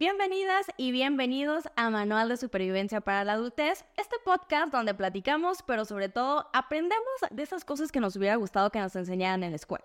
Bienvenidas y bienvenidos a Manual de Supervivencia para la Adultez, este podcast donde platicamos, pero sobre todo aprendemos de esas cosas que nos hubiera gustado que nos enseñaran en la escuela.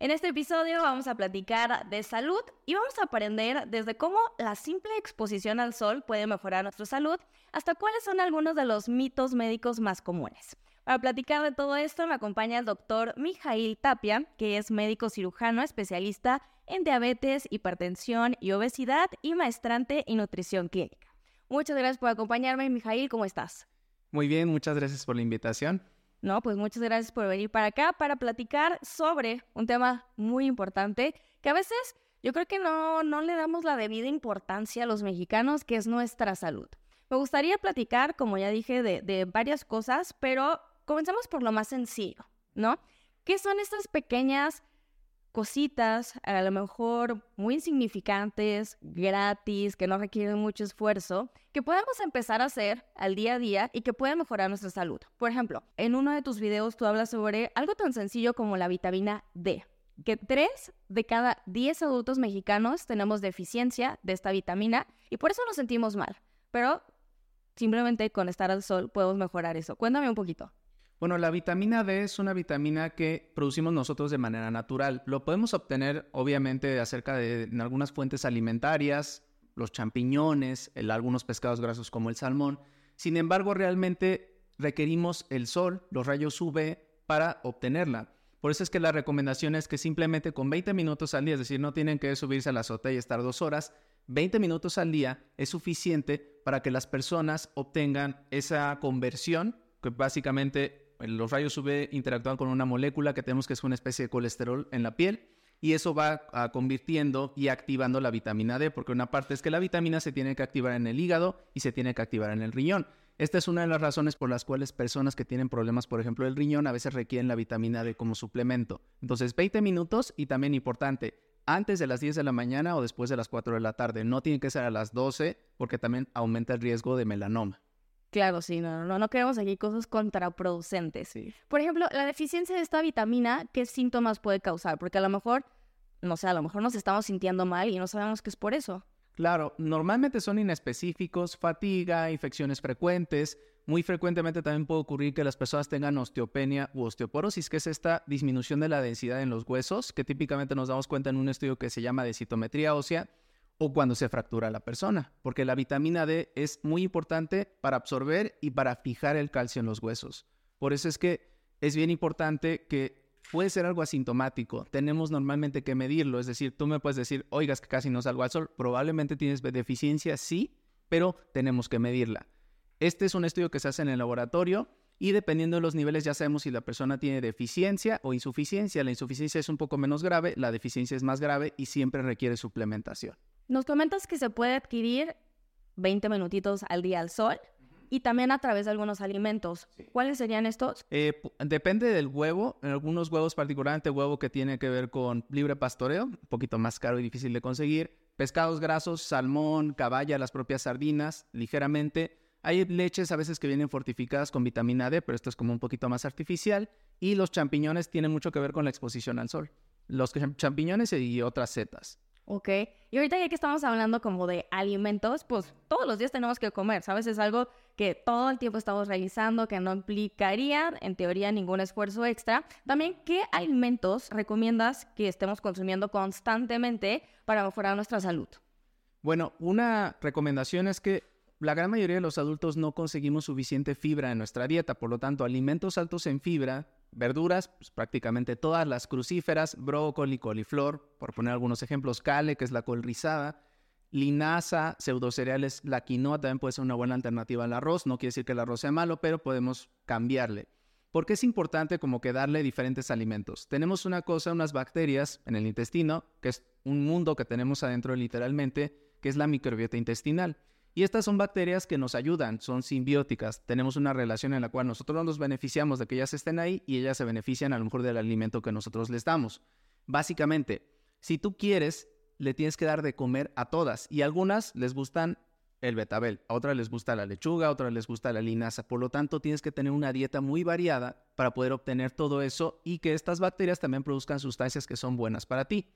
En este episodio vamos a platicar de salud y vamos a aprender desde cómo la simple exposición al sol puede mejorar nuestra salud hasta cuáles son algunos de los mitos médicos más comunes. Para platicar de todo esto me acompaña el doctor Mijail Tapia, que es médico cirujano especialista en diabetes, hipertensión y obesidad y maestrante en nutrición clínica. Muchas gracias por acompañarme, Mijail, ¿cómo estás? Muy bien, muchas gracias por la invitación. No, pues muchas gracias por venir para acá para platicar sobre un tema muy importante que a veces yo creo que no, no le damos la debida importancia a los mexicanos, que es nuestra salud. Me gustaría platicar, como ya dije, de, de varias cosas, pero comencemos por lo más sencillo, ¿no? ¿Qué son estas pequeñas cositas, a lo mejor muy insignificantes, gratis, que no requieren mucho esfuerzo, que podemos empezar a hacer al día a día y que pueden mejorar nuestra salud? Por ejemplo, en uno de tus videos tú hablas sobre algo tan sencillo como la vitamina D, que 3 de cada 10 adultos mexicanos tenemos deficiencia de esta vitamina y por eso nos sentimos mal. Pero simplemente con estar al sol podemos mejorar eso. Cuéntame un poquito. Bueno, la vitamina D es una vitamina que producimos nosotros de manera natural. Lo podemos obtener, obviamente, acerca de algunas fuentes alimentarias, los champiñones, algunos pescados grasos como el salmón. Sin embargo, realmente requerimos el sol, los rayos UV, para obtenerla. Por eso es que la recomendación es que simplemente con 20 minutos al día, es decir, no tienen que subirse a la azotea y estar dos horas, 20 minutos al día es suficiente para que las personas obtengan esa conversión, que básicamente los rayos UV interactúan con una molécula que tenemos que es una especie de colesterol en la piel y eso va ah, convirtiendo y activando la vitamina D, porque una parte es que la vitamina se tiene que activar en el hígado y se tiene que activar en el riñón. Esta es una de las razones por las cuales personas que tienen problemas, por ejemplo, del riñón, a veces requieren la vitamina D como suplemento. Entonces, 20 minutos y también importante, antes de las 10 de la mañana o después de las 4 de la tarde. No tiene que ser a las 12 porque también aumenta el riesgo de melanoma. Claro, sí, no, no, no queremos aquí cosas contraproducentes. Sí. Por ejemplo, la deficiencia de esta vitamina, ¿qué síntomas puede causar? Porque a lo mejor, no sé, a lo mejor nos estamos sintiendo mal y no sabemos que es por eso. Claro, normalmente son inespecíficos, fatiga, infecciones frecuentes. Muy frecuentemente también puede ocurrir que las personas tengan osteopenia u osteoporosis, que es esta disminución de la densidad en los huesos, que típicamente nos damos cuenta en un estudio que se llama de citometría ósea, o cuando se fractura la persona, porque la vitamina D es muy importante para absorber y para fijar el calcio en los huesos. Por eso es que es bien importante que puede ser algo asintomático. Tenemos normalmente que medirlo, es decir, tú me puedes decir, oigas que casi no salgo al sol, probablemente tienes deficiencia, sí, pero tenemos que medirla. Este es un estudio que se hace en el laboratorio y dependiendo de los niveles ya sabemos si la persona tiene deficiencia o insuficiencia. La insuficiencia es un poco menos grave, la deficiencia es más grave y siempre requiere suplementación. Nos comentas que se puede adquirir 20 minutitos al día al sol y también a través de algunos alimentos. ¿Cuáles serían estos? Eh, depende del huevo. En algunos huevos, particularmente huevo que tiene que ver con libre pastoreo, un poquito más caro y difícil de conseguir. Pescados grasos, salmón, caballa, las propias sardinas, ligeramente. Hay leches a veces que vienen fortificadas con vitamina D, pero esto es como un poquito más artificial. Y los champiñones tienen mucho que ver con la exposición al sol. Los champiñones y otras setas. Ok. Y ahorita ya que estamos hablando como de alimentos, pues todos los días tenemos que comer, ¿sabes? Es algo que todo el tiempo estamos realizando, que no implicaría en teoría ningún esfuerzo extra. También, ¿qué alimentos recomiendas que estemos consumiendo constantemente para mejorar nuestra salud? Bueno, una recomendación es que la gran mayoría de los adultos no conseguimos suficiente fibra en nuestra dieta, por lo tanto, alimentos altos en fibra verduras, pues, prácticamente todas las crucíferas, brócoli, coliflor, por poner algunos ejemplos, cale, que es la col rizada, linaza, pseudocereales, la quinoa también puede ser una buena alternativa al arroz, no quiere decir que el arroz sea malo, pero podemos cambiarle. Porque es importante como que darle diferentes alimentos. Tenemos una cosa, unas bacterias en el intestino, que es un mundo que tenemos adentro literalmente, que es la microbiota intestinal. Y estas son bacterias que nos ayudan, son simbióticas. Tenemos una relación en la cual nosotros nos beneficiamos de que ellas estén ahí y ellas se benefician a lo mejor del alimento que nosotros les damos. Básicamente, si tú quieres, le tienes que dar de comer a todas y a algunas les gustan el betabel, a otras les gusta la lechuga, a otras les gusta la linaza. Por lo tanto, tienes que tener una dieta muy variada para poder obtener todo eso y que estas bacterias también produzcan sustancias que son buenas para ti.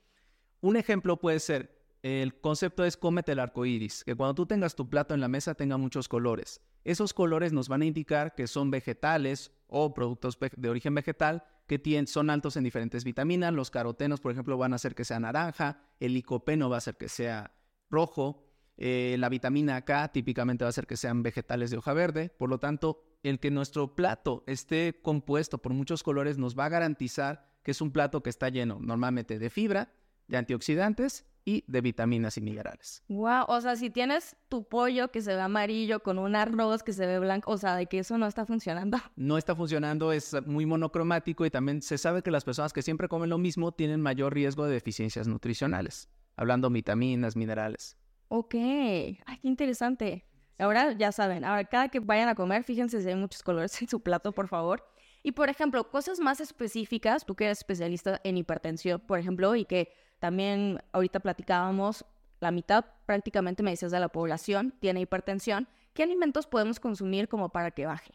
Un ejemplo puede ser el concepto es cómete el arco iris, que cuando tú tengas tu plato en la mesa tenga muchos colores. Esos colores nos van a indicar que son vegetales o productos de origen vegetal que tienen, son altos en diferentes vitaminas. Los carotenos, por ejemplo, van a hacer que sea naranja, el licopeno va a hacer que sea rojo, eh, la vitamina K típicamente va a hacer que sean vegetales de hoja verde. Por lo tanto, el que nuestro plato esté compuesto por muchos colores nos va a garantizar que es un plato que está lleno normalmente de fibra, de antioxidantes y de vitaminas y minerales. Wow, o sea, si tienes tu pollo que se ve amarillo con un arroz que se ve blanco, o sea, de que eso no está funcionando. No está funcionando, es muy monocromático y también se sabe que las personas que siempre comen lo mismo tienen mayor riesgo de deficiencias nutricionales, hablando vitaminas, minerales. Ok, ay, qué interesante. Ahora ya saben, ahora cada que vayan a comer, fíjense si hay muchos colores en su plato, por favor. Y por ejemplo, cosas más específicas, tú que eres especialista en hipertensión, por ejemplo, y que también ahorita platicábamos, la mitad prácticamente me dices de la población tiene hipertensión. ¿Qué alimentos podemos consumir como para que baje?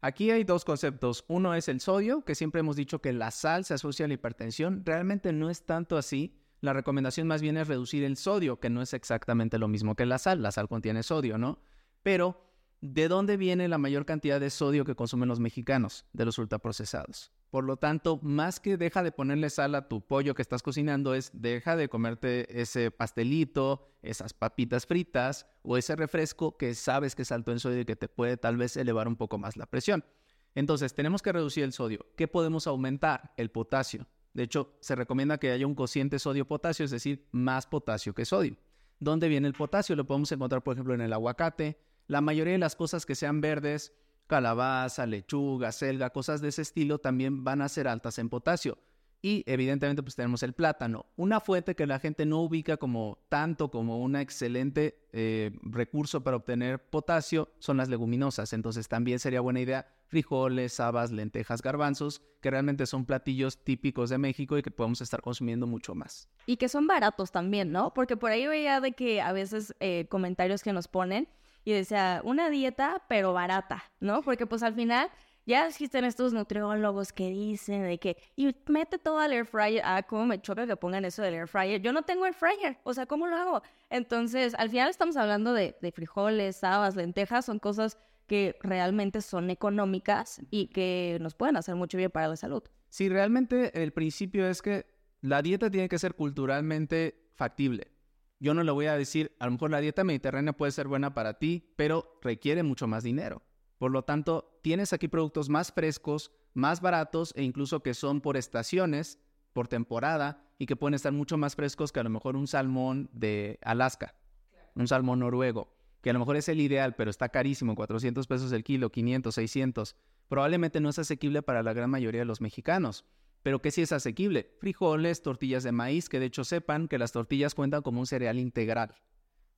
Aquí hay dos conceptos. Uno es el sodio, que siempre hemos dicho que la sal se asocia a la hipertensión. Realmente no es tanto así. La recomendación más bien es reducir el sodio, que no es exactamente lo mismo que la sal. La sal contiene sodio, ¿no? Pero, ¿de dónde viene la mayor cantidad de sodio que consumen los mexicanos? De los ultraprocesados. Por lo tanto, más que deja de ponerle sal a tu pollo que estás cocinando, es deja de comerte ese pastelito, esas papitas fritas o ese refresco que sabes que es alto en sodio y que te puede tal vez elevar un poco más la presión. Entonces, tenemos que reducir el sodio. ¿Qué podemos aumentar? El potasio. De hecho, se recomienda que haya un cociente sodio-potasio, es decir, más potasio que sodio. ¿Dónde viene el potasio? Lo podemos encontrar, por ejemplo, en el aguacate. La mayoría de las cosas que sean verdes, calabaza, lechuga, selga, cosas de ese estilo también van a ser altas en potasio. Y evidentemente pues tenemos el plátano, una fuente que la gente no ubica como tanto como un excelente eh, recurso para obtener potasio son las leguminosas. Entonces también sería buena idea frijoles, habas, lentejas, garbanzos, que realmente son platillos típicos de México y que podemos estar consumiendo mucho más. Y que son baratos también, ¿no? Porque por ahí veía de que a veces eh, comentarios que nos ponen y decía, una dieta, pero barata, ¿no? Porque pues al final ya existen estos nutriólogos que dicen de que, y mete todo al air fryer, ah, cómo me choca que pongan eso del air fryer, yo no tengo air fryer, o sea, ¿cómo lo hago? Entonces, al final estamos hablando de, de frijoles, habas, lentejas, son cosas que realmente son económicas y que nos pueden hacer mucho bien para la salud. Sí, realmente el principio es que la dieta tiene que ser culturalmente factible. Yo no le voy a decir, a lo mejor la dieta mediterránea puede ser buena para ti, pero requiere mucho más dinero. Por lo tanto, tienes aquí productos más frescos, más baratos e incluso que son por estaciones, por temporada y que pueden estar mucho más frescos que a lo mejor un salmón de Alaska, un salmón noruego, que a lo mejor es el ideal, pero está carísimo, 400 pesos el kilo, 500, 600. Probablemente no es asequible para la gran mayoría de los mexicanos pero que sí es asequible. Frijoles, tortillas de maíz, que de hecho sepan que las tortillas cuentan como un cereal integral.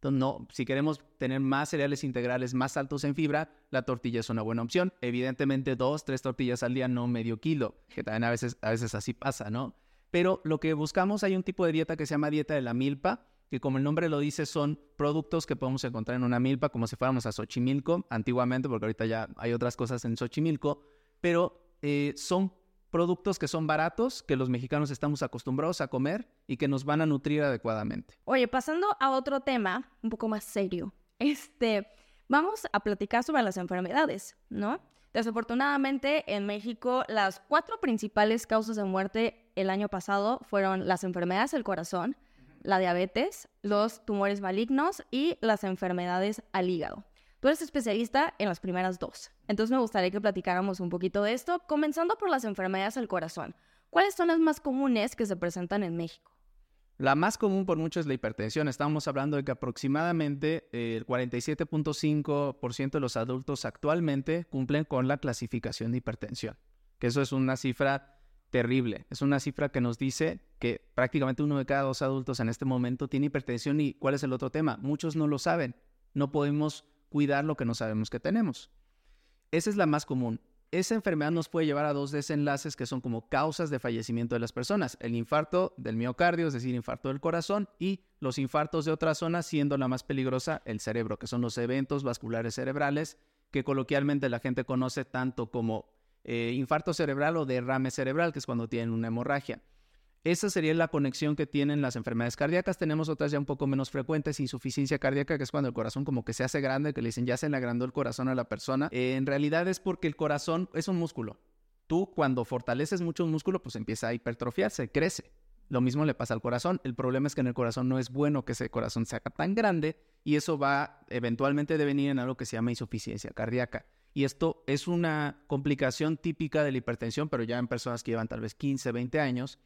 Entonces, no, si queremos tener más cereales integrales más altos en fibra, la tortilla es una buena opción. Evidentemente, dos, tres tortillas al día, no medio kilo, que también a veces, a veces así pasa, ¿no? Pero lo que buscamos, hay un tipo de dieta que se llama dieta de la milpa, que como el nombre lo dice, son productos que podemos encontrar en una milpa, como si fuéramos a Xochimilco, antiguamente, porque ahorita ya hay otras cosas en Xochimilco, pero eh, son productos que son baratos, que los mexicanos estamos acostumbrados a comer y que nos van a nutrir adecuadamente. Oye, pasando a otro tema un poco más serio, este, vamos a platicar sobre las enfermedades, ¿no? Desafortunadamente, en México, las cuatro principales causas de muerte el año pasado fueron las enfermedades del corazón, la diabetes, los tumores malignos y las enfermedades al hígado. Tú eres especialista en las primeras dos. Entonces me gustaría que platicáramos un poquito de esto, comenzando por las enfermedades del corazón. ¿Cuáles son las más comunes que se presentan en México? La más común por mucho es la hipertensión. Estamos hablando de que aproximadamente el 47.5% de los adultos actualmente cumplen con la clasificación de hipertensión. Que eso es una cifra terrible. Es una cifra que nos dice que prácticamente uno de cada dos adultos en este momento tiene hipertensión. ¿Y cuál es el otro tema? Muchos no lo saben. No podemos cuidar lo que no sabemos que tenemos. Esa es la más común. Esa enfermedad nos puede llevar a dos desenlaces que son como causas de fallecimiento de las personas. El infarto del miocardio, es decir, infarto del corazón, y los infartos de otras zonas, siendo la más peligrosa el cerebro, que son los eventos vasculares cerebrales, que coloquialmente la gente conoce tanto como eh, infarto cerebral o derrame cerebral, que es cuando tienen una hemorragia. Esa sería la conexión que tienen las enfermedades cardíacas. Tenemos otras ya un poco menos frecuentes, insuficiencia cardíaca, que es cuando el corazón como que se hace grande, que le dicen ya se le agrandó el corazón a la persona. En realidad es porque el corazón es un músculo. Tú cuando fortaleces mucho un músculo, pues empieza a hipertrofiarse, crece. Lo mismo le pasa al corazón. El problema es que en el corazón no es bueno que ese corazón se haga tan grande y eso va eventualmente a devenir en algo que se llama insuficiencia cardíaca. Y esto es una complicación típica de la hipertensión, pero ya en personas que llevan tal vez 15, 20 años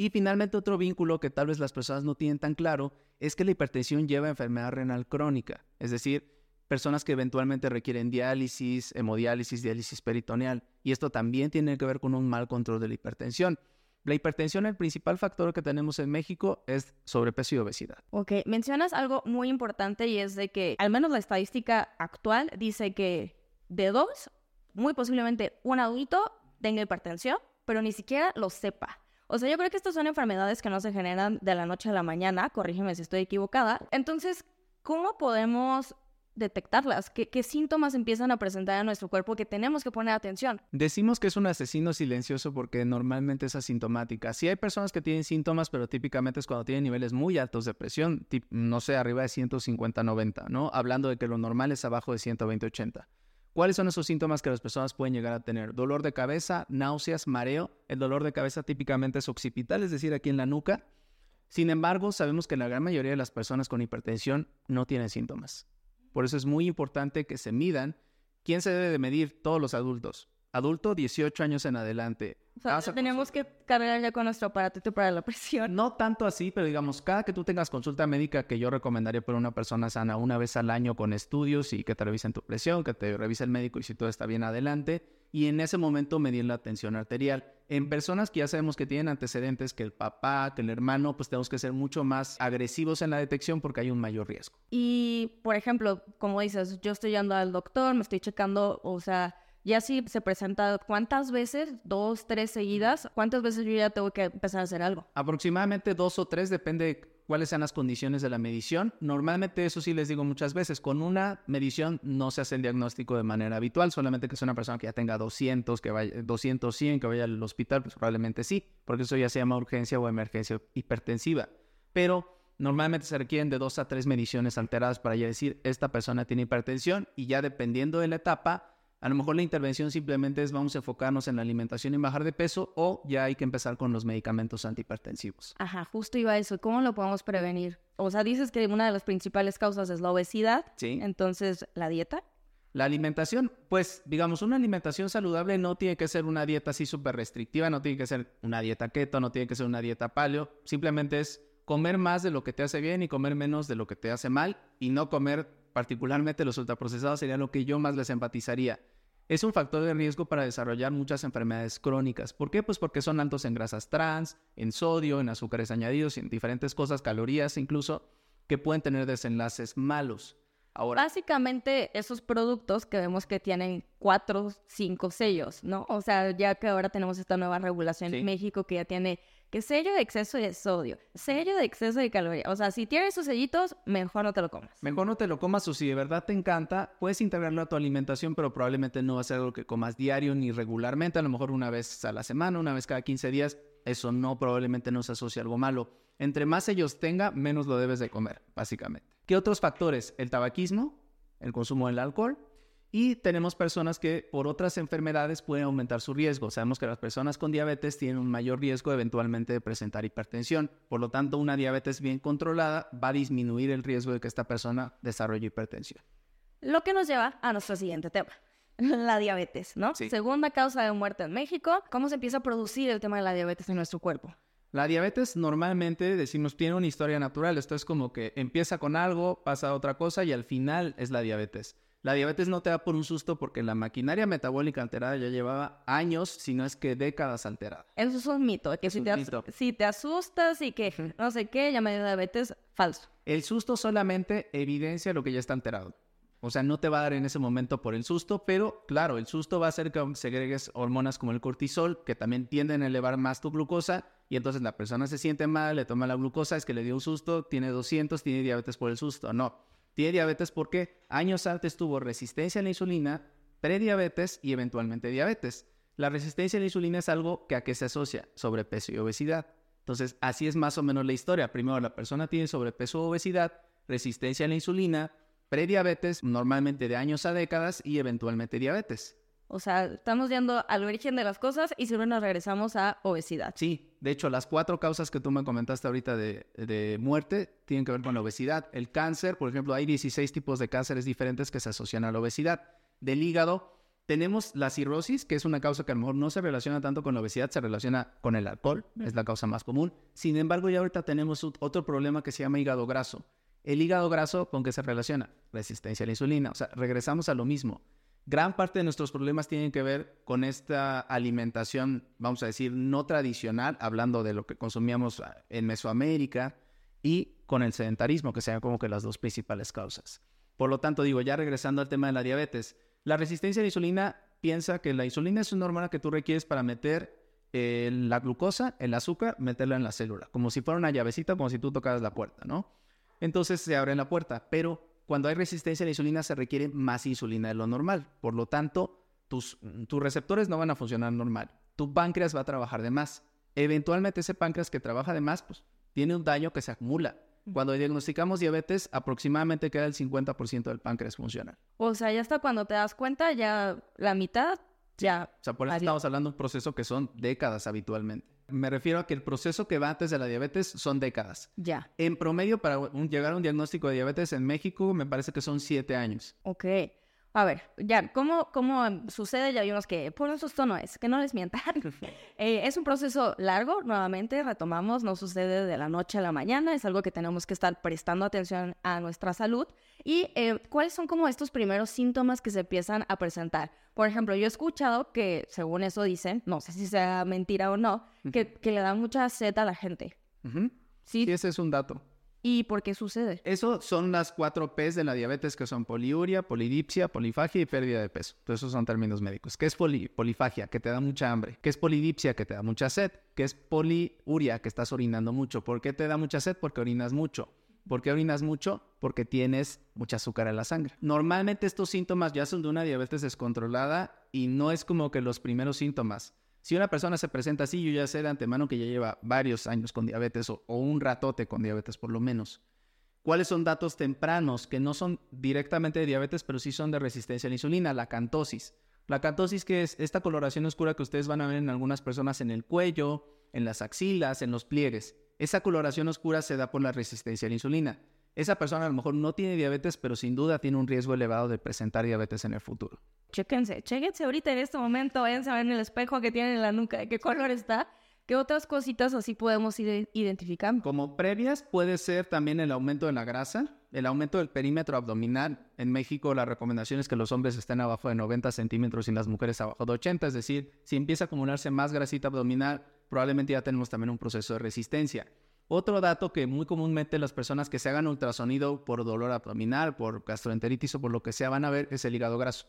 y finalmente otro vínculo que tal vez las personas no tienen tan claro es que la hipertensión lleva a enfermedad renal crónica, es decir, personas que eventualmente requieren diálisis, hemodiálisis, diálisis peritoneal. Y esto también tiene que ver con un mal control de la hipertensión. La hipertensión, el principal factor que tenemos en México es sobrepeso y obesidad. Ok, mencionas algo muy importante y es de que al menos la estadística actual dice que de dos, muy posiblemente un adulto tenga hipertensión, pero ni siquiera lo sepa. O sea, yo creo que estas son enfermedades que no se generan de la noche a la mañana, corrígeme si estoy equivocada. Entonces, ¿cómo podemos detectarlas? ¿Qué, ¿Qué, síntomas empiezan a presentar en nuestro cuerpo que tenemos que poner atención? Decimos que es un asesino silencioso porque normalmente es asintomática. Sí hay personas que tienen síntomas, pero típicamente es cuando tienen niveles muy altos de presión, no sé, arriba de 150-90, ¿no? Hablando de que lo normal es abajo de 120-80. ¿Cuáles son esos síntomas que las personas pueden llegar a tener? Dolor de cabeza, náuseas, mareo. El dolor de cabeza típicamente es occipital, es decir, aquí en la nuca. Sin embargo, sabemos que la gran mayoría de las personas con hipertensión no tienen síntomas. Por eso es muy importante que se midan. ¿Quién se debe de medir? Todos los adultos adulto 18 años en adelante. O sea, tenemos que cargar ya con nuestro aparatito para la presión. No tanto así, pero digamos, cada que tú tengas consulta médica que yo recomendaría por una persona sana una vez al año con estudios y que te revisen tu presión, que te revise el médico y si todo está bien adelante, y en ese momento medir la tensión arterial. En personas que ya sabemos que tienen antecedentes, que el papá, que el hermano, pues tenemos que ser mucho más agresivos en la detección porque hay un mayor riesgo. Y, por ejemplo, como dices, yo estoy yendo al doctor, me estoy checando, o sea ya si se presenta cuántas veces, dos, tres seguidas, cuántas veces yo ya tengo que empezar a hacer algo. Aproximadamente dos o tres, depende cuáles sean las condiciones de la medición. Normalmente eso sí les digo muchas veces, con una medición no se hace el diagnóstico de manera habitual, solamente que sea una persona que ya tenga 200, que vaya 200, 100, que vaya al hospital, pues probablemente sí, porque eso ya se llama urgencia o emergencia hipertensiva. Pero Normalmente se requieren de dos a tres mediciones alteradas para ya decir, esta persona tiene hipertensión y ya dependiendo de la etapa, a lo mejor la intervención simplemente es vamos a enfocarnos en la alimentación y bajar de peso o ya hay que empezar con los medicamentos antihipertensivos. Ajá, justo iba a eso. ¿Cómo lo podemos prevenir? O sea, dices que una de las principales causas es la obesidad. Sí. Entonces, ¿la dieta? La alimentación, pues digamos, una alimentación saludable no tiene que ser una dieta así súper restrictiva, no tiene que ser una dieta keto, no tiene que ser una dieta paleo, simplemente es comer más de lo que te hace bien y comer menos de lo que te hace mal y no comer particularmente los ultraprocesados sería lo que yo más les empatizaría. Es un factor de riesgo para desarrollar muchas enfermedades crónicas. ¿Por qué? Pues porque son altos en grasas trans, en sodio, en azúcares añadidos, en diferentes cosas, calorías incluso, que pueden tener desenlaces malos. Ahora, Básicamente esos productos que vemos que tienen cuatro, cinco sellos, ¿no? O sea, ya que ahora tenemos esta nueva regulación en México que ya tiene que sello de exceso de sodio, sello de exceso de calorías. O sea, si tienes esos sellitos, mejor no te lo comas. Mejor no te lo comas o si de verdad te encanta, puedes integrarlo a tu alimentación, pero probablemente no va a ser algo que comas diario ni regularmente, a lo mejor una vez a la semana, una vez cada 15 días. Eso no probablemente no se asocia a algo malo. Entre más sellos tenga, menos lo debes de comer, básicamente. ¿Qué otros factores? El tabaquismo, el consumo del alcohol, y tenemos personas que por otras enfermedades pueden aumentar su riesgo. Sabemos que las personas con diabetes tienen un mayor riesgo eventualmente de presentar hipertensión. Por lo tanto, una diabetes bien controlada va a disminuir el riesgo de que esta persona desarrolle hipertensión. Lo que nos lleva a nuestro siguiente tema. La diabetes, ¿no? Segunda causa de muerte en México. ¿Cómo se empieza a producir el tema de la diabetes en nuestro cuerpo? La diabetes normalmente decimos tiene una historia natural. Esto es como que empieza con algo, pasa a otra cosa y al final es la diabetes. La diabetes no te da por un susto porque la maquinaria metabólica alterada ya llevaba años, si no es que décadas alterada. Eso es un mito, que si, te asustas y que no sé qué, ya me dio diabetes, falso. El susto solamente evidencia lo que ya está alterado. O sea, no te va a dar en ese momento por el susto, pero claro, el susto va a hacer que segregues hormonas como el cortisol, que también tienden a elevar más tu glucosa, y entonces la persona se siente mal, le toma la glucosa, es que le dio un susto, tiene 200, tiene diabetes por el susto. No, tiene diabetes porque años antes tuvo resistencia a la insulina, prediabetes y eventualmente diabetes. La resistencia a la insulina es algo que a qué se asocia, sobrepeso y obesidad. Entonces, así es más o menos la historia. Primero, la persona tiene sobrepeso o obesidad, resistencia a la insulina, prediabetes, normalmente de años a décadas, y eventualmente diabetes. O sea, estamos yendo al origen de las cosas y siempre nos regresamos a obesidad. Sí, de hecho, las cuatro causas que tú me comentaste ahorita de, de, muerte tienen que ver con la obesidad. El cáncer, por ejemplo, hay 16 tipos de cánceres diferentes que se asocian a la obesidad. Del hígado, tenemos la cirrosis, que es una causa que a lo mejor no se relaciona tanto con la obesidad, se relaciona con el alcohol, es la causa más común. Sin embargo, ya ahorita tenemos otro problema que se llama hígado graso. El hígado graso, ¿con qué se relaciona? Resistencia a la insulina. O sea, regresamos a lo mismo gran parte de nuestros problemas tienen que ver con esta alimentación, vamos a decir, no tradicional, hablando de lo que consumíamos ah, en Mesoamérica, y con el sedentarismo, que sean como que las dos principales causas. Por lo tanto, digo, ya regresando al tema de la diabetes, la resistencia a la insulina piensa que la insulina es una hormona que tú requieres para meter eh, la glucosa, el azúcar, meterla en la célula, como si fuera una llavecita, como si tú tocaras la puerta, ¿no? Entonces se abre la puerta, pero cuando hay resistencia a la insulina se requiere más insulina de lo normal. Por lo tanto, tus, tus receptores no van a funcionar normal. Tu páncreas va a trabajar de más. Eventualmente ese páncreas que trabaja de más, pues tiene un daño que se acumula. Cuando diagnosticamos diabetes, aproximadamente queda el 50% del páncreas funcional. O sea, ya hasta cuando te das cuenta, ya la mitad, ya. O sea, por eso estamos hablando de un proceso que son décadas habitualmente. Me refiero a que el proceso que va antes de la diabetes son décadas. Ya. En promedio, para llegar a un diagnóstico de diabetes en México, me parece que son siete años. Ok. A ver, ya, ¿cómo, cómo sucede? Ya vimos que por eso esto no es, que no les mientan. Eh, es un proceso largo, nuevamente, retomamos, no sucede de la noche a la mañana, es algo que tenemos que estar prestando atención a nuestra salud. ¿Y eh, cuáles son como estos primeros síntomas que se empiezan a presentar? Por ejemplo, yo he escuchado que, según eso dicen, no sé si sea mentira o no, que, que le da mucha sed a la gente. ¿Sí? sí, ese es un dato. ¿Y por qué sucede? Eso son las cuatro P's de la diabetes que son poliuria, polidipsia, polifagia y pérdida de peso. Entonces esos son términos médicos. ¿Qué es polifagia? Que te da mucha hambre. ¿Qué es polidipsia? Que te da mucha sed. ¿Qué es poliuria? Que estás orinando mucho. ¿Por qué te da mucha sed? Porque orinas mucho. ¿Por qué orinas mucho? Porque tienes mucha azúcar en la sangre. Normalmente estos síntomas ya son de una diabetes descontrolada y no es como que los primeros síntomas. Si una persona se presenta así, yo ya sé de antemano que ya lleva varios años con diabetes o, un ratote con diabetes por lo menos. ¿Cuáles son datos tempranos que no son directamente de diabetes, pero sí son de resistencia a la insulina? La cantosis. La cantosis que es esta coloración oscura que ustedes van a ver en algunas personas en el cuello, en las axilas, en los pliegues. Esa coloración oscura se da por la resistencia a la insulina. Esa persona a lo mejor no tiene diabetes, pero sin duda tiene un riesgo elevado de presentar diabetes en el futuro. Chéquense, chéquense ahorita en este momento, váyanse a ver en el espejo que tienen en la nuca, de qué color está. ¿Qué otras cositas así podemos ir identificando? Como previas puede ser también el aumento de la grasa, el aumento del perímetro abdominal. En México la recomendación es que los hombres estén abajo de 90 centímetros y las mujeres abajo de 80, es decir, si empieza a acumularse más grasita abdominal, probablemente ya tenemos también un proceso de resistencia. Otro dato que muy comúnmente las personas que se hagan ultrasonido por dolor abdominal, por gastroenteritis o por lo que sea van a ver es el hígado graso.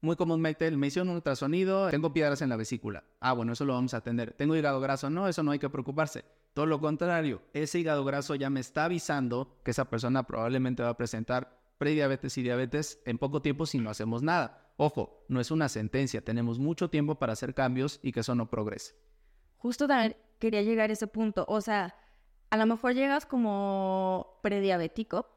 Muy comúnmente me hicieron un ultrasonido, tengo piedras en la vesícula. Ah, bueno, eso lo vamos a atender. Tengo hígado graso, no, eso no hay que preocuparse. Todo lo contrario, ese hígado graso ya me está avisando que esa persona probablemente va a presentar prediabetes y diabetes en poco tiempo si no hacemos nada. Ojo, no es una sentencia, tenemos mucho tiempo para hacer cambios y que eso no progrese. Justo también quería llegar a ese punto, o sea, a lo mejor llegas como prediabético.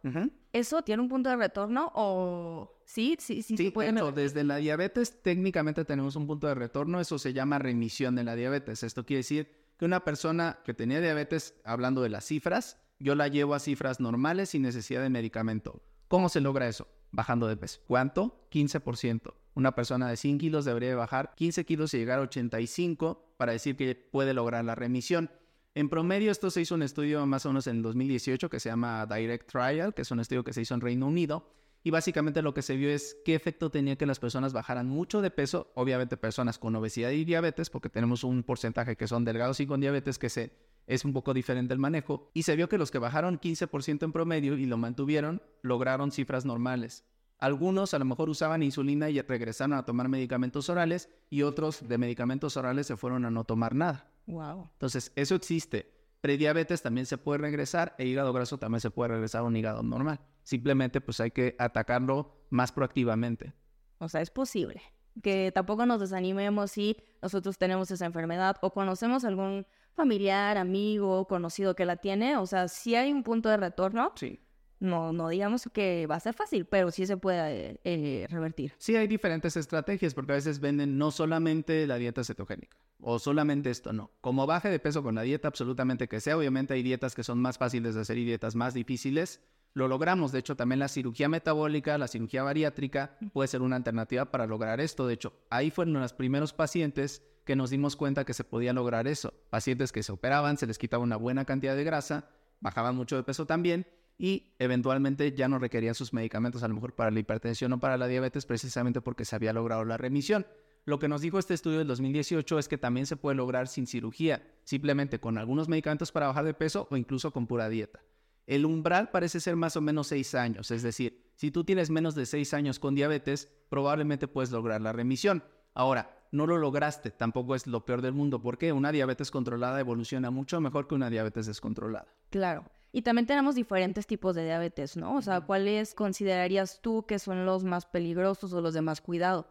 ¿Eso tiene un punto de retorno o sí? Sí, sí, sí puede desde la diabetes técnicamente tenemos un punto de retorno, eso se llama remisión de la diabetes. Esto quiere decir que una persona que tenía diabetes, hablando de las cifras, yo la llevo a cifras normales sin necesidad de medicamento. ¿Cómo se logra eso? Bajando de peso. ¿Cuánto? 15%. Una persona de 100 kilos debería bajar 15 kilos y llegar a 85 para decir que puede lograr la remisión. En promedio, esto se hizo un estudio más o menos en 2018 que se llama Direct Trial, que es un estudio que se hizo en Reino Unido. Y básicamente lo que se vio es qué efecto tenía que las personas bajaran mucho de peso, obviamente personas con obesidad y diabetes, porque tenemos un porcentaje que son delgados y con diabetes que se, es un poco diferente el manejo. Y se vio que los que bajaron 15% en promedio y lo mantuvieron, lograron cifras normales. Algunos a lo mejor usaban insulina y regresaron a tomar medicamentos orales y otros de medicamentos orales se fueron a no tomar nada. Wow. Entonces, eso existe. Prediabetes también se puede regresar e hígado graso también se puede regresar a un hígado normal. Simplemente pues hay que atacarlo más proactivamente. O sea, es posible. Que tampoco nos desanimemos si nosotros tenemos esa enfermedad o conocemos algún familiar, amigo, conocido que la tiene, o sea, si hay un punto de retorno. Sí. No, no digamos que va a ser fácil, pero sí se puede eh, revertir. Sí, hay diferentes estrategias, porque a veces venden no solamente la dieta cetogénica, o solamente esto, no. Como baje de peso con la dieta absolutamente que sea, obviamente hay dietas que son más fáciles de hacer y dietas más difíciles. Lo logramos, de hecho, también la cirugía metabólica, la cirugía bariátrica puede ser una alternativa para lograr esto. De hecho, ahí fueron los primeros pacientes que nos dimos cuenta que se podía lograr eso. Pacientes que se operaban, se les quitaba una buena cantidad de grasa, bajaban mucho de peso también y eventualmente ya no requerían sus medicamentos a lo mejor para la hipertensión o para la diabetes precisamente porque se había logrado la remisión. Lo que nos dijo este estudio del 2018 es que también se puede lograr sin cirugía, simplemente con algunos medicamentos para bajar de peso o incluso con pura dieta. El umbral parece ser más o menos 6 años, es decir, si tú tienes menos de 6 años con diabetes, probablemente puedes lograr la remisión. Ahora, no lo lograste, tampoco es lo peor del mundo, porque una diabetes controlada evoluciona mucho mejor que una diabetes descontrolada. Claro. Y también tenemos diferentes tipos de diabetes, ¿no? O sea, ¿cuáles considerarías tú que son los más peligrosos o los de más cuidado?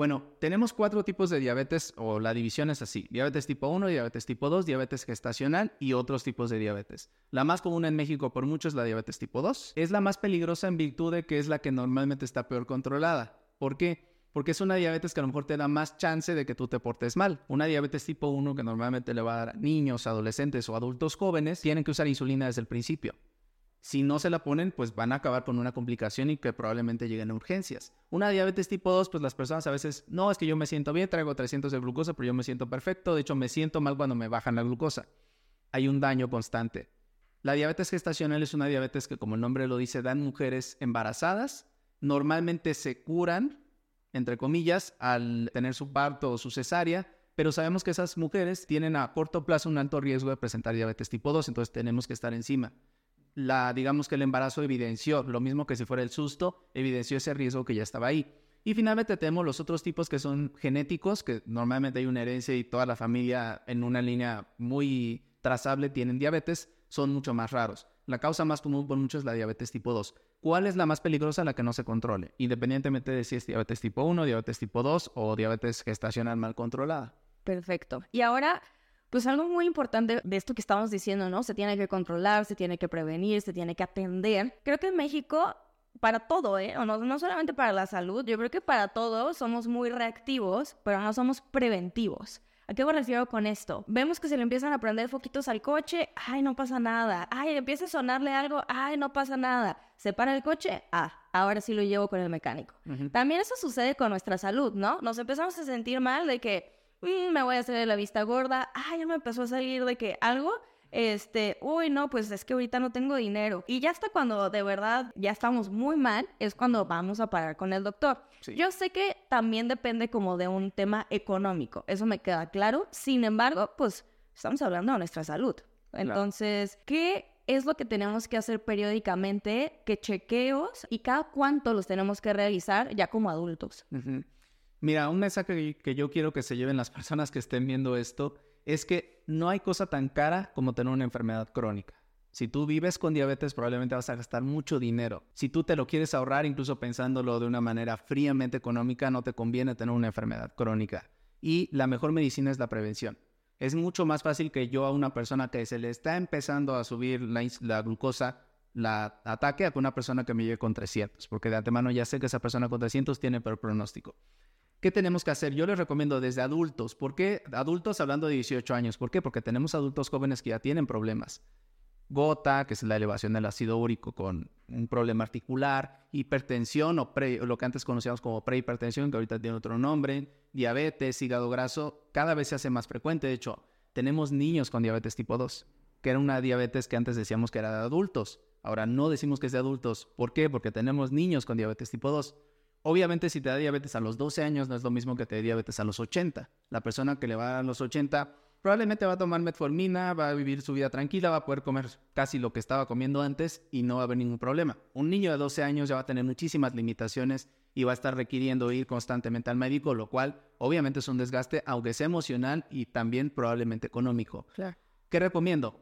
Bueno, tenemos cuatro tipos de diabetes, o la división es así: diabetes tipo 1, diabetes tipo 2, diabetes gestacional y otros tipos de diabetes. La más común en México por mucho es la diabetes tipo 2. Es la más peligrosa en virtud de que es la que normalmente está peor controlada. ¿Por qué? porque es una diabetes que a lo mejor te da más chance de que tú te portes mal. Una diabetes tipo 1 que normalmente le va a dar a niños, adolescentes o adultos jóvenes, tienen que usar insulina desde el principio. Si no se la ponen, pues van a acabar con una complicación y que probablemente lleguen a urgencias. Una diabetes tipo 2, pues las personas a veces, no, es que yo me siento bien, traigo 300 de glucosa, pero yo me siento perfecto. De hecho, me siento mal cuando me bajan la glucosa. Hay un daño constante. La diabetes gestacional es una diabetes que, como el nombre lo dice, dan mujeres embarazadas. Normalmente se curan entre comillas, al tener su parto o su cesárea, pero sabemos que esas mujeres tienen a corto plazo un alto riesgo de presentar diabetes tipo 2, entonces tenemos que estar encima. La, digamos que el embarazo evidenció, lo mismo que si fuera el susto, evidenció ese riesgo que ya estaba ahí. Y finalmente tenemos los otros tipos que son genéticos, que normalmente hay una herencia y toda la familia en una línea muy trazable tienen diabetes, son mucho más raros. La causa más común por muchos es la diabetes tipo 2. ¿Cuál es la más peligrosa? La que no se controle, independientemente de si es diabetes tipo 1, diabetes tipo 2 o diabetes gestacional mal controlada. Perfecto. Y ahora, pues algo muy importante de esto que estamos diciendo, ¿no? Se tiene que controlar, se tiene que prevenir, se tiene que atender. Creo que en México, para todo, ¿eh? no, no solamente para la salud, yo creo que para todo somos muy reactivos, pero no somos preventivos. ¿A qué me refiero con esto? Vemos que se le empiezan a prender foquitos al coche, ay, no pasa nada. Ay, empieza a sonarle algo, ay, no pasa nada. Se para el coche, ah, ahora sí lo llevo con el mecánico. También eso sucede con nuestra salud, ¿no? Nos empezamos a sentir mal de que mm, me voy a hacer la vista gorda, ay, ya me empezó a salir de que algo este, uy, no, pues es que ahorita no tengo dinero. Y ya hasta cuando de verdad ya estamos muy mal, es cuando vamos a parar con el doctor. Yo sé que también depende como de un tema económico, eso me queda claro. Sin embargo, pues estamos hablando de nuestra salud. Entonces, ¿qué es lo que tenemos que hacer periódicamente? ¿Qué chequeos y cada cuánto los tenemos que realizar ya como adultos? Mira, un mensaje que yo quiero que se lleven las personas que estén viendo esto es que no hay cosa tan cara como tener una enfermedad crónica. Si tú vives con diabetes probablemente vas a gastar mucho dinero. Si tú te lo quieres ahorrar, incluso pensándolo de una manera fríamente económica, no te conviene tener una enfermedad crónica. Y la mejor medicina es la prevención. Es mucho más fácil que yo a una persona que se le está empezando a subir la, glucosa la ataque a una persona que me llegue con 300, porque de antemano ya sé que esa persona con 300 tiene peor pronóstico. ¿Qué tenemos que hacer? Yo les recomiendo desde adultos. ¿Por qué? Adultos hablando de 18 años. ¿Por qué? Porque tenemos adultos jóvenes que ya tienen problemas. Gota, que es la elevación del ácido úrico con un problema articular, hipertensión o, lo que antes conocíamos como prehipertensión, que ahorita tiene otro nombre, diabetes, hígado graso, cada vez se hace más frecuente. De hecho, tenemos niños con diabetes tipo 2, que era una diabetes que antes decíamos que era de adultos. Ahora no decimos que es de adultos. ¿Por qué? Porque tenemos niños con diabetes tipo 2. Obviamente si te da diabetes a los 12 años no es lo mismo que te dé diabetes a los 80. La persona que le va a los 80 probablemente va a tomar metformina, va a vivir su vida tranquila, va a poder comer casi lo que estaba comiendo antes y no va a haber ningún problema. Un niño de 12 años ya va a tener muchísimas limitaciones y va a estar requiriendo ir constantemente al médico, lo cual obviamente es un desgaste, aunque sea emocional y también probablemente económico. ¿Qué recomiendo?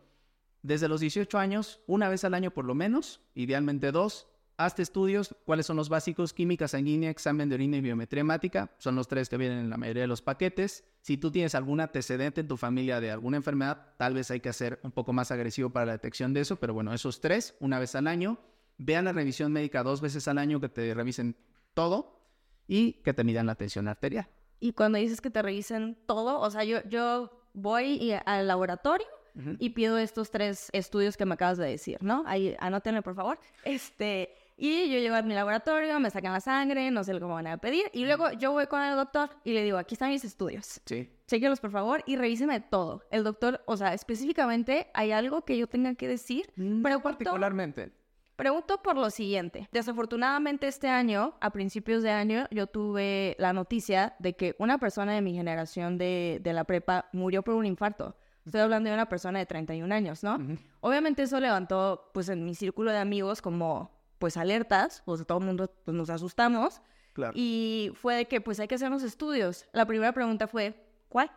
Desde los 18 años, una vez al año por lo menos, idealmente dos, hazte estudios. ¿Cuáles son los básicos? Química sanguínea, examen de orina y biometría hemática. Son los tres que vienen en la mayoría de los paquetes. Si tú tienes algún antecedente en tu familia de alguna enfermedad, tal vez hay que hacer un poco más agresivo para la detección de eso, pero bueno, esos tres, una vez al año. Vean la revisión médica dos veces al año, que te revisen todo y que te midan la tensión arterial. Y cuando dices que te revisen todo, o sea, yo, yo voy al laboratorio y pido estos tres estudios que me acabas de decir, ¿no? Ahí, anótenme, por favor. Este, y yo llego a mi laboratorio, me sacan la sangre, no sé lo que me van a pedir, y luego yo voy con el doctor y le digo, aquí están mis estudios. Sí. Chequenlos, por favor, y revíseme todo. El doctor, o sea, específicamente, ¿hay algo que yo tenga que decir? Mm, Pero particularmente. Pregunto por lo siguiente. Desafortunadamente este año, a principios de año, yo tuve la noticia de que una persona de mi generación de, de la prepa murió por un infarto. Estoy hablando de una persona de 31 años, ¿no? Obviamente eso levantó, pues, en mi círculo de amigos como, pues, alertas. Pues, todo el mundo, pues, nos asustamos. Claro. Y fue de que, pues, hay que hacer los estudios. La primera pregunta fue, ¿cuál?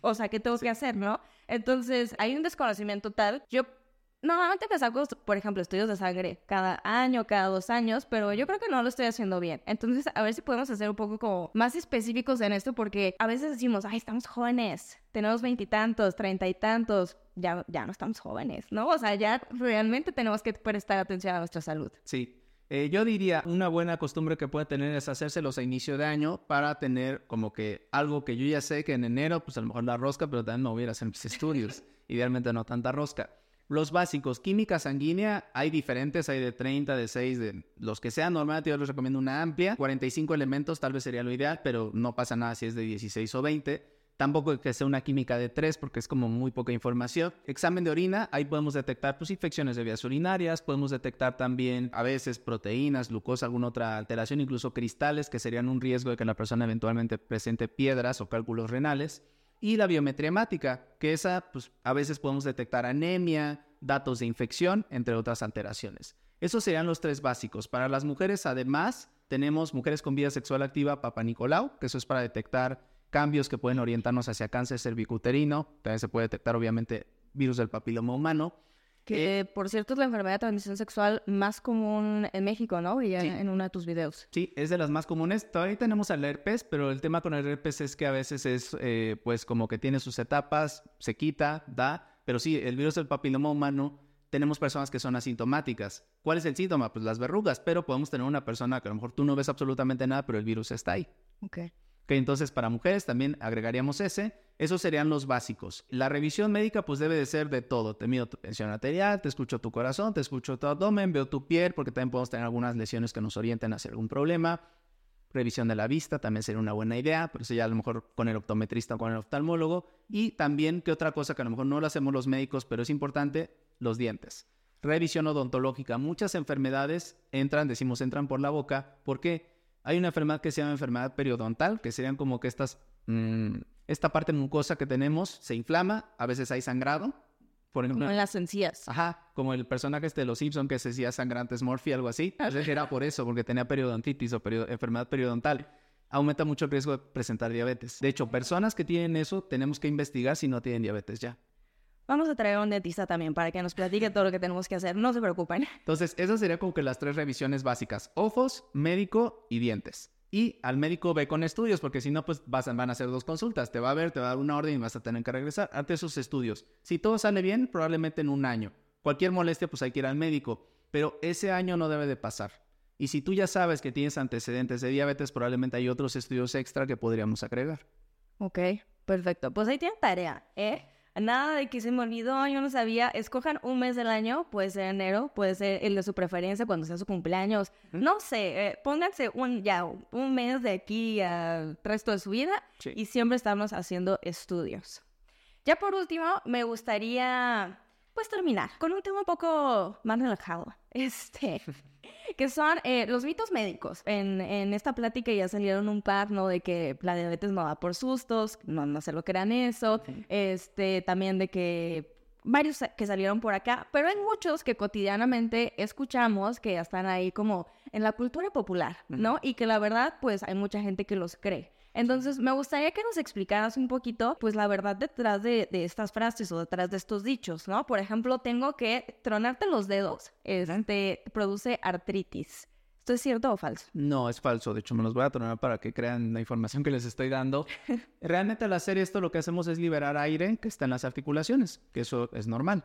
O sea, ¿qué tengo que hacer, no? Entonces, hay un desconocimiento tal. Yo Normalmente me saco, por ejemplo, estudios de sangre cada año, cada dos años, pero yo creo que no lo estoy haciendo bien. Entonces, a ver si podemos hacer un poco como más específicos en esto, porque a veces decimos, ay, estamos jóvenes, tenemos veintitantos, treinta y tantos, ya, ya no estamos jóvenes, ¿no? O sea, ya realmente tenemos que prestar atención a nuestra salud. Sí. Eh, yo diría, una buena costumbre que puede tener es hacérselos a inicio de año para tener como que algo que yo ya sé que en enero, pues a lo mejor la rosca, pero también me voy a hacer mis estudios. Idealmente no tanta rosca. Los básicos, química sanguínea, hay diferentes, hay de 30, de 6, de los que sean. Normalmente yo les recomiendo una amplia. 45 elementos tal vez sería lo ideal, pero no pasa nada si es de 16 o 20. Tampoco que sea una química de 3 porque es como muy poca información. Examen de orina, ahí podemos detectar pues, infecciones de vías urinarias, podemos detectar también a veces proteínas, glucosa, alguna otra alteración, incluso cristales que serían un riesgo de que la persona eventualmente presente piedras o cálculos renales y la biometría hemática, que esa, pues a veces podemos detectar anemia, datos de infección, entre otras alteraciones. Esos serían los tres básicos. Para las mujeres, además, tenemos mujeres con vida sexual activa, Papa Nicolau, que eso es para detectar cambios que pueden orientarnos hacia cáncer cervicuterino. También se puede detectar, obviamente, virus del papiloma humano. Que, eh, por cierto, es la enfermedad de transmisión sexual más común en México, ¿no? Y en uno de tus videos. Sí, es de las más comunes. Todavía tenemos el herpes, pero el tema con el herpes es que a veces es, eh, pues, como que tiene sus etapas, se quita, da. Pero sí, el virus del papiloma humano, tenemos personas que son asintomáticas. ¿Cuál es el síntoma? Pues las verrugas, pero podemos tener una persona que a lo mejor tú no ves absolutamente nada, pero el virus está ahí. Ok. Que entonces para mujeres también agregaríamos ese. Esos serían los básicos. La revisión médica pues debe de ser de todo. Te mido tu tensión arterial, te escucho tu corazón, te escucho tu abdomen, veo tu piel porque también podemos tener algunas lesiones que nos orienten hacia algún problema. Revisión de la vista también sería una buena idea, pero eso ya a lo mejor con el optometrista o con el oftalmólogo. Y también, ¿qué otra cosa que a lo mejor no lo hacemos los médicos, pero es importante? Los dientes. Revisión odontológica. Muchas enfermedades entran, decimos entran por la boca, porque hay una enfermedad que se llama enfermedad periodontal, que serían como que estas, mm, esta parte mucosa que tenemos se inflama, a veces hay sangrado. Por ejemplo, como en las encías. Ajá, como el personaje este de los Simpson que se decía sangrantes Morphy, algo así. Entonces era por eso, porque tenía periodontitis o enfermedad periodontal. Aumenta mucho el riesgo de presentar diabetes. De hecho, personas que tienen eso, tenemos que investigar si no tienen diabetes ya. Vamos a traer a un dentista también para que nos platique todo lo que tenemos que hacer. No se preocupen. Entonces, esas serían como que las tres revisiones básicas. Ojos, médico y dientes. Y al médico ve con estudios, porque si no, pues vas, van a hacer dos consultas. Te va a ver, te va a dar una orden y vas a tener que regresar. Ante esos estudios. Si todo sale bien, probablemente en un año. Cualquier molestia, pues hay que ir al médico. Pero ese año no debe de pasar. Y si tú ya sabes que tienes antecedentes de diabetes, probablemente hay otros estudios extra que podríamos agregar. Ok, perfecto. Pues ahí tienen tarea, ¿eh? Nada de que se me olvidó, yo no sabía. Escojan un mes del año, puede ser enero, puede ser el de su preferencia cuando sea su cumpleaños. No sé, eh, pónganse un ya un mes de aquí al resto de su vida y siempre estamos haciendo estudios. Ya por último, me gustaría pues terminar con un tema un poco más relajado. Este, que son eh, los mitos médicos. En, en, esta plática ya salieron un par, ¿no? De que la diabetes no da por sustos, no, no sé lo que eran eso. Este, también de que varios que salieron por acá, pero hay muchos que cotidianamente escuchamos que están ahí como en la cultura popular, ¿no? Y que la verdad, pues hay mucha gente que los cree. Entonces, me gustaría que nos explicaras un poquito, pues, la verdad detrás de, estas frases o detrás de estos dichos, ¿no? Por ejemplo, tengo que tronarte los dedos, este, produce artritis. ¿Esto es cierto o falso? No, es falso. De hecho, me los voy a tronar para que crean la información que les estoy dando. Realmente al hacer esto, lo que hacemos es liberar aire que está en las articulaciones, que eso es normal.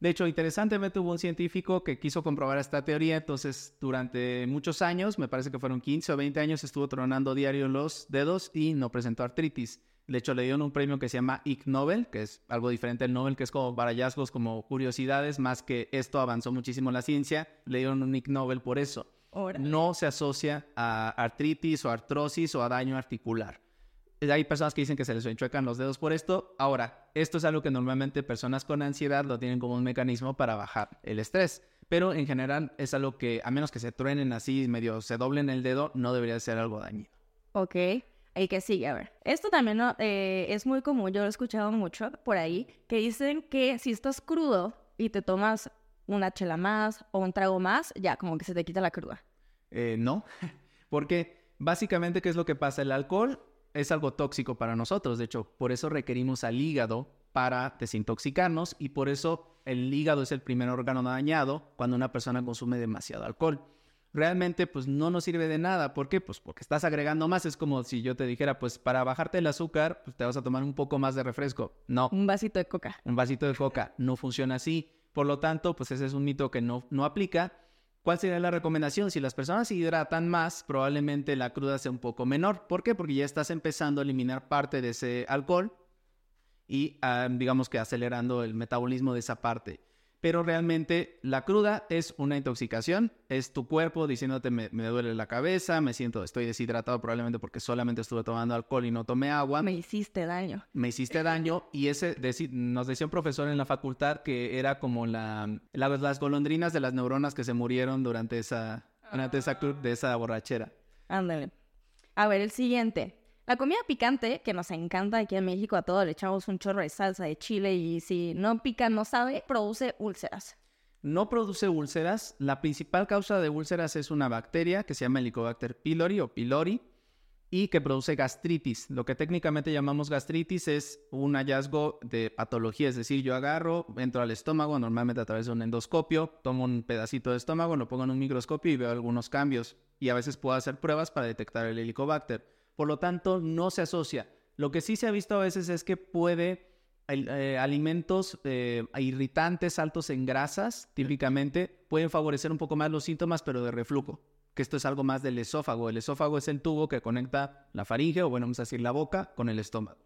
De hecho, interesantemente hubo un científico que quiso comprobar esta teoría, entonces durante muchos años, me parece que fueron 15 o 20 años, estuvo tronando diario los dedos y no presentó artritis. De hecho, le dieron un premio que se llama Ig Nobel, que es algo diferente al Nobel, que es como para hallazgos, como curiosidades, más que esto avanzó muchísimo la ciencia, le dieron un Ig Nobel por eso. No se asocia a artritis o artrosis o a daño articular hay personas que dicen que se les enchuecan los dedos por esto. Ahora, esto es algo que normalmente personas con ansiedad lo tienen como un mecanismo para bajar el estrés. Pero en general es algo que, a menos que se truenen así, medio se doblen el dedo, no debería ser algo dañino. Ok. Y que sigue, a ver. Esto también eh, es muy común, yo lo he escuchado mucho por ahí, que dicen que si estás crudo y te tomas una chela más o un trago más, ya como que se te quita la cruda. Eh, no, porque básicamente, ¿qué es lo que pasa? El alcohol es algo tóxico para nosotros. De hecho, por eso requerimos al hígado para desintoxicarnos y por eso el hígado es el primer órgano dañado cuando una persona consume demasiado alcohol. Realmente pues no nos sirve de nada. ¿Por qué? Pues porque estás agregando más. Es como si yo te dijera, pues para bajarte el azúcar, pues te vas a tomar un poco más de refresco. No. Un vasito de coca. Un vasito de coca. No funciona así. Por lo tanto, pues ese es un mito que no, no aplica. ¿Cuál sería la recomendación? Si las personas se hidratan más, probablemente la cruda sea un poco menor. ¿Por qué? Porque ya estás empezando a eliminar parte de ese alcohol y ah, digamos que acelerando el metabolismo de esa parte pero realmente la cruda es una intoxicación, es tu cuerpo diciéndote me, duele la cabeza, me siento, estoy deshidratado probablemente porque solamente estuve tomando alcohol y no tomé agua. Me hiciste daño. Me hiciste daño y ese nos decía un profesor en la facultad que era como la, las golondrinas de las neuronas que se murieron durante esa, durante esa, de esa borrachera. Ándale. A ver, el siguiente. La comida picante, que nos encanta aquí en México, a todos le echamos un chorro de salsa de chile y si no pica, no sabe, produce úlceras. No produce úlceras. La principal causa de úlceras es una bacteria que se llama Helicobacter pylori o pylori y que produce gastritis. Lo que técnicamente llamamos gastritis es un hallazgo de patología, es decir, yo agarro, entro al estómago, normalmente a través de un endoscopio, tomo un pedacito de estómago, lo pongo en un microscopio y veo algunos cambios. Y a veces puedo hacer pruebas para detectar el Helicobacter por lo tanto no se asocia. Lo que sí se ha visto a veces es que puede eh, alimentos eh, irritantes altos en grasas, típicamente, pueden favorecer un poco más los síntomas, pero de reflujo, que esto es algo más del esófago. El esófago es el tubo que conecta la faringe, o bueno, vamos a decir la boca, con el estómago.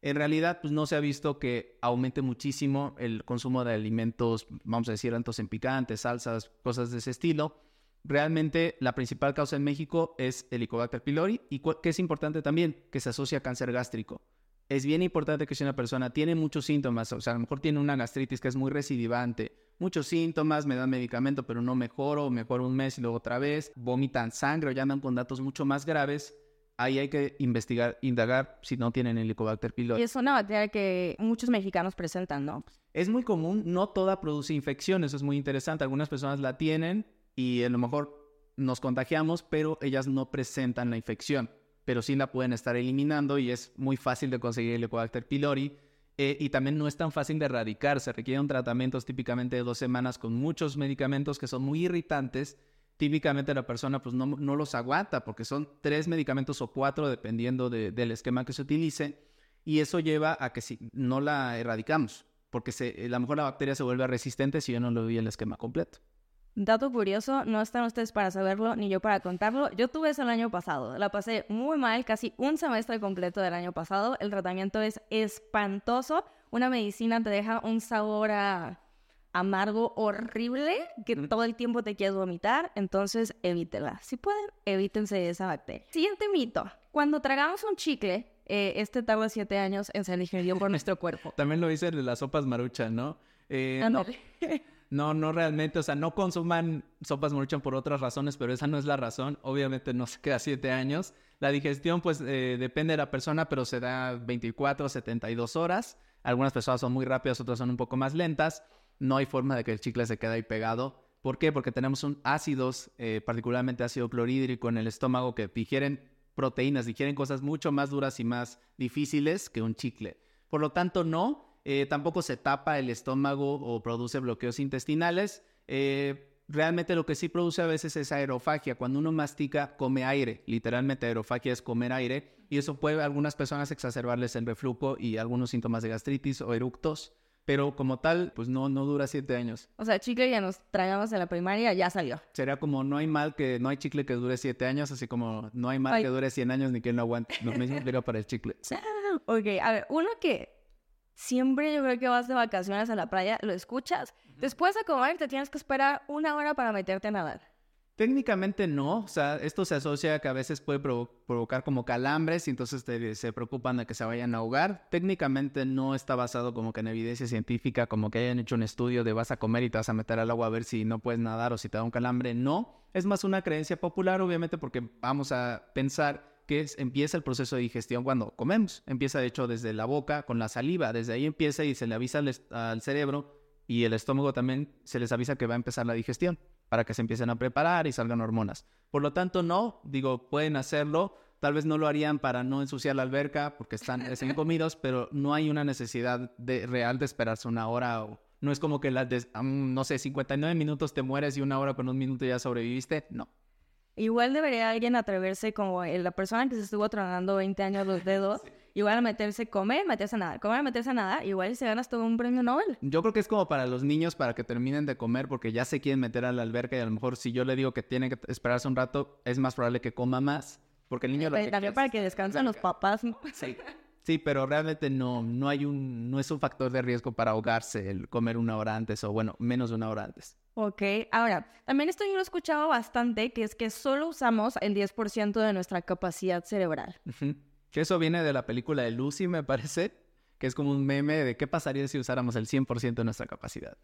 En realidad, pues no se ha visto que aumente muchísimo el consumo de alimentos, vamos a decir, altos en picantes, salsas, cosas de ese estilo realmente la principal causa en México es el Helicobacter pylori y que es importante también que se asocia a cáncer gástrico. Es bien importante que si una persona tiene muchos síntomas, o sea, a lo mejor tiene una gastritis que es muy recidivante, muchos síntomas, me dan medicamento pero no mejoro, mejor un mes y luego otra vez, vomitan sangre o ya andan con datos mucho más graves, ahí hay que investigar, indagar si no tienen Helicobacter pylori. Y es una bacteria que muchos mexicanos presentan, ¿no? Es muy común, no toda produce infección, eso es muy interesante. Algunas personas la tienen, y a lo mejor nos contagiamos, pero ellas no presentan la infección, pero sí la pueden estar eliminando y es muy fácil de conseguir el Helicobacter pylori. Eh, y también no es tan fácil de erradicar, se requieren tratamientos típicamente de dos semanas con muchos medicamentos que son muy irritantes. Típicamente la persona pues no, no los aguanta porque son tres medicamentos o cuatro dependiendo del esquema que se utilice y eso lleva a que si no la erradicamos, porque se, a lo mejor la bacteria se vuelve resistente si yo no le doy el esquema completo. Dato curioso, no están ustedes para saberlo ni yo para contarlo. Yo tuve eso el año pasado. La pasé muy mal, casi un semestre completo del año pasado. El tratamiento es espantoso. Una medicina te deja un sabor amargo horrible que todo el tiempo te quieres vomitar. Entonces, evítela. Si pueden, evítense esa bacteria. Siguiente mito. Cuando tragamos un chicle, eh, este tarda siete años en ser digerido por nuestro cuerpo. También lo dice de las sopas maruchan, ¿no? Eh, no. No, no realmente, o sea, no consuman sopas maruchan por otras razones, pero esa no es la razón. Obviamente no se queda siete años. La digestión, pues, eh, depende de la persona, pero se da 24 72 horas. Algunas personas son muy rápidas, otras son un poco más lentas. No hay forma de que el chicle se quede ahí pegado. ¿Por qué? Porque tenemos un ácidos, eh, particularmente ácido clorhídrico en el estómago que digieren proteínas, digieren cosas mucho más duras y más difíciles que un chicle. Por lo tanto, no, eh, tampoco se tapa el estómago o produce bloqueos intestinales. Eh, realmente lo que sí produce a veces es aerofagia. Cuando uno mastica, come aire. Literalmente aerofagia es comer aire. Y eso puede a algunas personas exacerbarles el reflujo y algunos síntomas de gastritis o eructos. Pero como tal, pues no, no dura siete años. O sea, chicle ya nos tragamos en la primaria, ya salió. Sería como no hay mal que, no hay chicle que dure siete años, así como no hay mal que dure cien años ni que no aguante. Lo mismo digo para el chicle. ok, a ver, uno que siempre yo creo que vas de vacaciones a la playa, lo escuchas. Después de comer te tienes que esperar una hora para meterte a nadar. Técnicamente no, o sea, esto se asocia que a veces puede provocar como calambres y entonces se preocupan de que se vayan a ahogar. Técnicamente no está basado como que en evidencia científica, como que hayan hecho un estudio de vas a comer y te vas a meter al agua a ver si no puedes nadar o si te da un calambre. No, es más una creencia popular obviamente porque vamos a pensar que empieza el proceso de digestión cuando comemos. Empieza de hecho desde la boca con la saliva, desde ahí empieza y se le avisa al, cerebro y el estómago también se les avisa que va a empezar la digestión para que se empiecen a preparar y salgan hormonas. Por lo tanto, no, digo, pueden hacerlo, tal vez no lo harían para no ensuciar la alberca porque están recién comidos, pero no hay una necesidad de, real de esperarse una hora o no es como que las, de, no sé, 59 minutos te mueres y una hora con un minuto ya sobreviviste, no. Igual debería alguien atreverse como la persona que se estuvo tronando 20 años los dedos, igual a meterse, comer, meterse a nada, comer, meterse a nada, igual se gana hasta un premio Nobel. Yo creo que es como para los niños para que terminen de comer porque ya se quieren meter a la alberca y a lo mejor si yo le digo que tiene que esperarse un rato, es más probable que coma más. Porque el niño... Lo también para que descansen los papás. Sí. Sí, pero realmente no, no hay un, no es un factor de riesgo para ahogarse el comer una hora antes o bueno, menos de una hora antes. Ok, ahora, también esto yo lo he escuchado bastante, que es que solo usamos el 10% de nuestra capacidad cerebral. Que eso viene de la película de Lucy, me parece, que es como un meme de qué pasaría si usáramos el 100% de nuestra capacidad.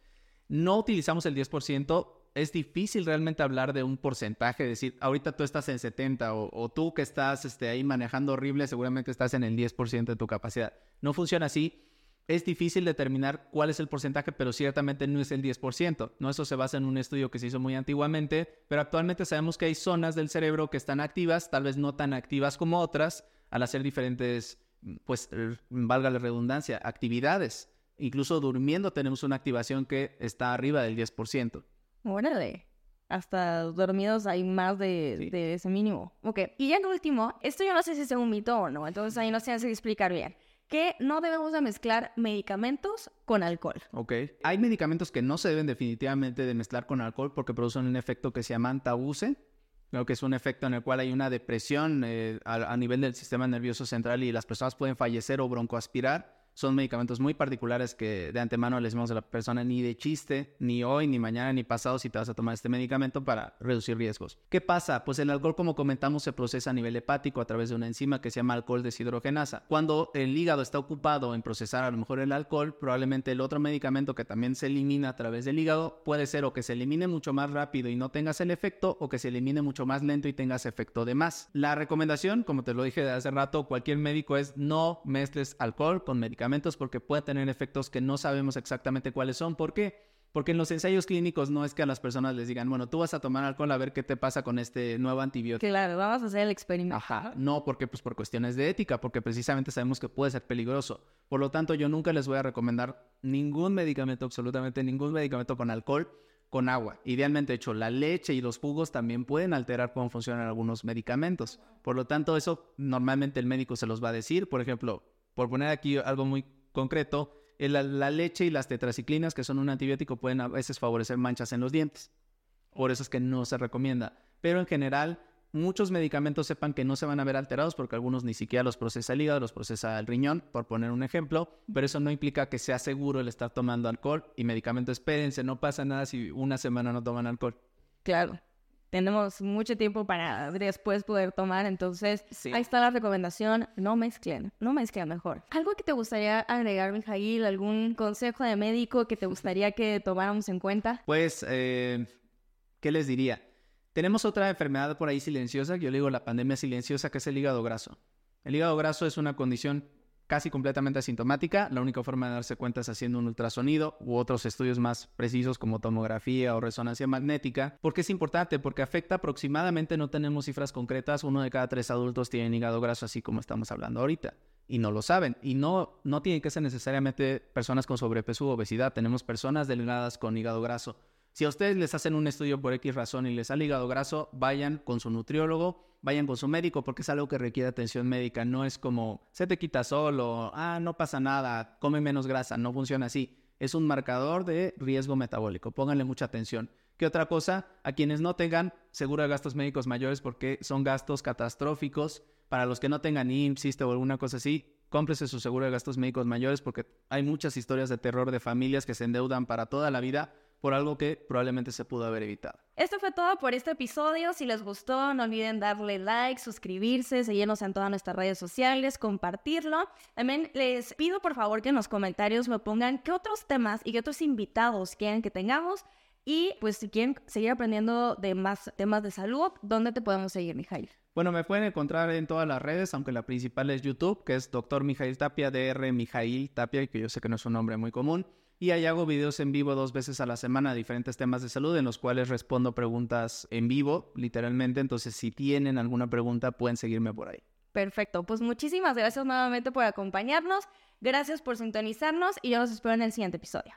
No utilizamos el 10%, es difícil realmente hablar de un porcentaje, decir, ahorita tú estás en 70 o, tú que estás este, ahí manejando horrible, seguramente estás en el 10% de tu capacidad. No funciona así es difícil determinar cuál es el porcentaje, pero ciertamente no es el 10%. ¿no? Eso se basa en un estudio que se hizo muy antiguamente, pero actualmente sabemos que hay zonas del cerebro que están activas, tal vez no tan activas como otras, al hacer diferentes, pues, valga la redundancia, actividades. Incluso durmiendo tenemos una activación que está arriba del 10%. Órale. Hasta dormidos hay más de, de, ese mínimo. Ok. Y ya en último, esto yo no sé si es un mito o no, entonces ahí no se hace explicar bien que no debemos de mezclar medicamentos con alcohol. Ok. Hay medicamentos que no se deben definitivamente de mezclar con alcohol porque producen un efecto que se llama antabuse. Creo que es un efecto en el cual hay una depresión eh, a, nivel del sistema nervioso central y las personas pueden fallecer o broncoaspirar son medicamentos muy particulares que de antemano le decimos a la persona ni de chiste, ni hoy, ni mañana, ni pasado si te vas a tomar este medicamento para reducir riesgos. ¿Qué pasa? Pues el alcohol, como comentamos, se procesa a nivel hepático a través de una enzima que se llama alcohol deshidrogenasa. Cuando el hígado está ocupado en procesar a lo mejor el alcohol, probablemente el otro medicamento que también se elimina a través del hígado puede ser o que se elimine mucho más rápido y no tengas el efecto o que se elimine mucho más lento y tengas efecto de más. La recomendación, como te lo dije hace rato, cualquier médico es no mezcles alcohol con medicamentos porque puede tener efectos que no sabemos exactamente cuáles son. ¿Por qué? Porque en los ensayos clínicos no es que a las personas les digan, bueno, tú vas a tomar alcohol a ver qué te pasa con este nuevo antibiótico. Claro, vamos a hacer el experimento. Ajá, no, porque pues por cuestiones de ética, porque precisamente sabemos que puede ser peligroso. Por lo tanto, yo nunca les voy a recomendar ningún medicamento, absolutamente ningún medicamento con alcohol, con agua. Idealmente, de hecho, la leche y los jugos también pueden alterar cómo funcionan algunos medicamentos. Por lo tanto, eso normalmente el médico se los va a decir. Por ejemplo, por poner aquí algo muy concreto, la, leche y las tetraciclinas, que son un antibiótico, pueden a veces favorecer manchas en los dientes. Por eso es que no se recomienda. Pero en general, muchos medicamentos sepan que no se van a ver alterados porque algunos ni siquiera los procesa el hígado, los procesa el riñón, por poner un ejemplo. Pero eso no implica que sea seguro el estar tomando alcohol y medicamento. Espérense, no pasa nada si una semana no toman alcohol. Claro tenemos mucho tiempo para después poder tomar. Entonces, ahí está la recomendación, no mezclen, no mezclen mejor. ¿Algo que te gustaría agregar, Mijail? ¿Algún consejo de médico que te gustaría que tomáramos en cuenta? Pues, eh, ¿qué les diría? Tenemos otra enfermedad por ahí silenciosa, yo le digo la pandemia silenciosa, que es el hígado graso. El hígado graso es una condición casi completamente asintomática. La única forma de darse cuenta es haciendo un ultrasonido u otros estudios más precisos como tomografía o resonancia magnética. ¿Por qué es importante? Porque afecta aproximadamente, no tenemos cifras concretas, uno de cada tres adultos tiene hígado graso, así como estamos hablando ahorita. Y no lo saben. Y no, no tienen que ser necesariamente personas con sobrepeso u obesidad. Tenemos personas delgadas con hígado graso. Si a ustedes les hacen un estudio por X razón y les sale hígado graso, vayan con su nutriólogo, vayan con su médico, porque es algo que requiere atención médica. No es como, se te quita solo, ah, no pasa nada, come menos grasa. No funciona así. Es un marcador de riesgo metabólico. Pónganle mucha atención. ¿Qué otra cosa? A quienes no tengan seguro de gastos médicos mayores, porque son gastos catastróficos. Para los que no tengan IMSS o alguna cosa así, cómprese su seguro de gastos médicos mayores, porque hay muchas historias de terror de familias que se endeudan para toda la vida por algo que probablemente se pudo haber evitado. Esto fue todo por este episodio. Si les gustó, no olviden darle like, suscribirse, seguirnos en todas nuestras redes sociales, compartirlo. También les pido por favor que en los comentarios me pongan qué otros temas y qué otros invitados quieren que tengamos. Y pues si quieren seguir aprendiendo de más temas de salud, ¿dónde te podemos seguir, Mijail? Bueno, me pueden encontrar en todas las redes, aunque la principal es YouTube, que es Dr. Mijail Tapia, DR Mijail Tapia, que yo sé que no es un nombre muy común y ahí hago videos en vivo dos veces a la semana de diferentes temas de salud en los cuales respondo preguntas en vivo, literalmente. Entonces, si tienen alguna pregunta, pueden seguirme por ahí. Perfecto, pues muchísimas gracias nuevamente por acompañarnos, gracias por sintonizarnos y yo los espero en el siguiente episodio.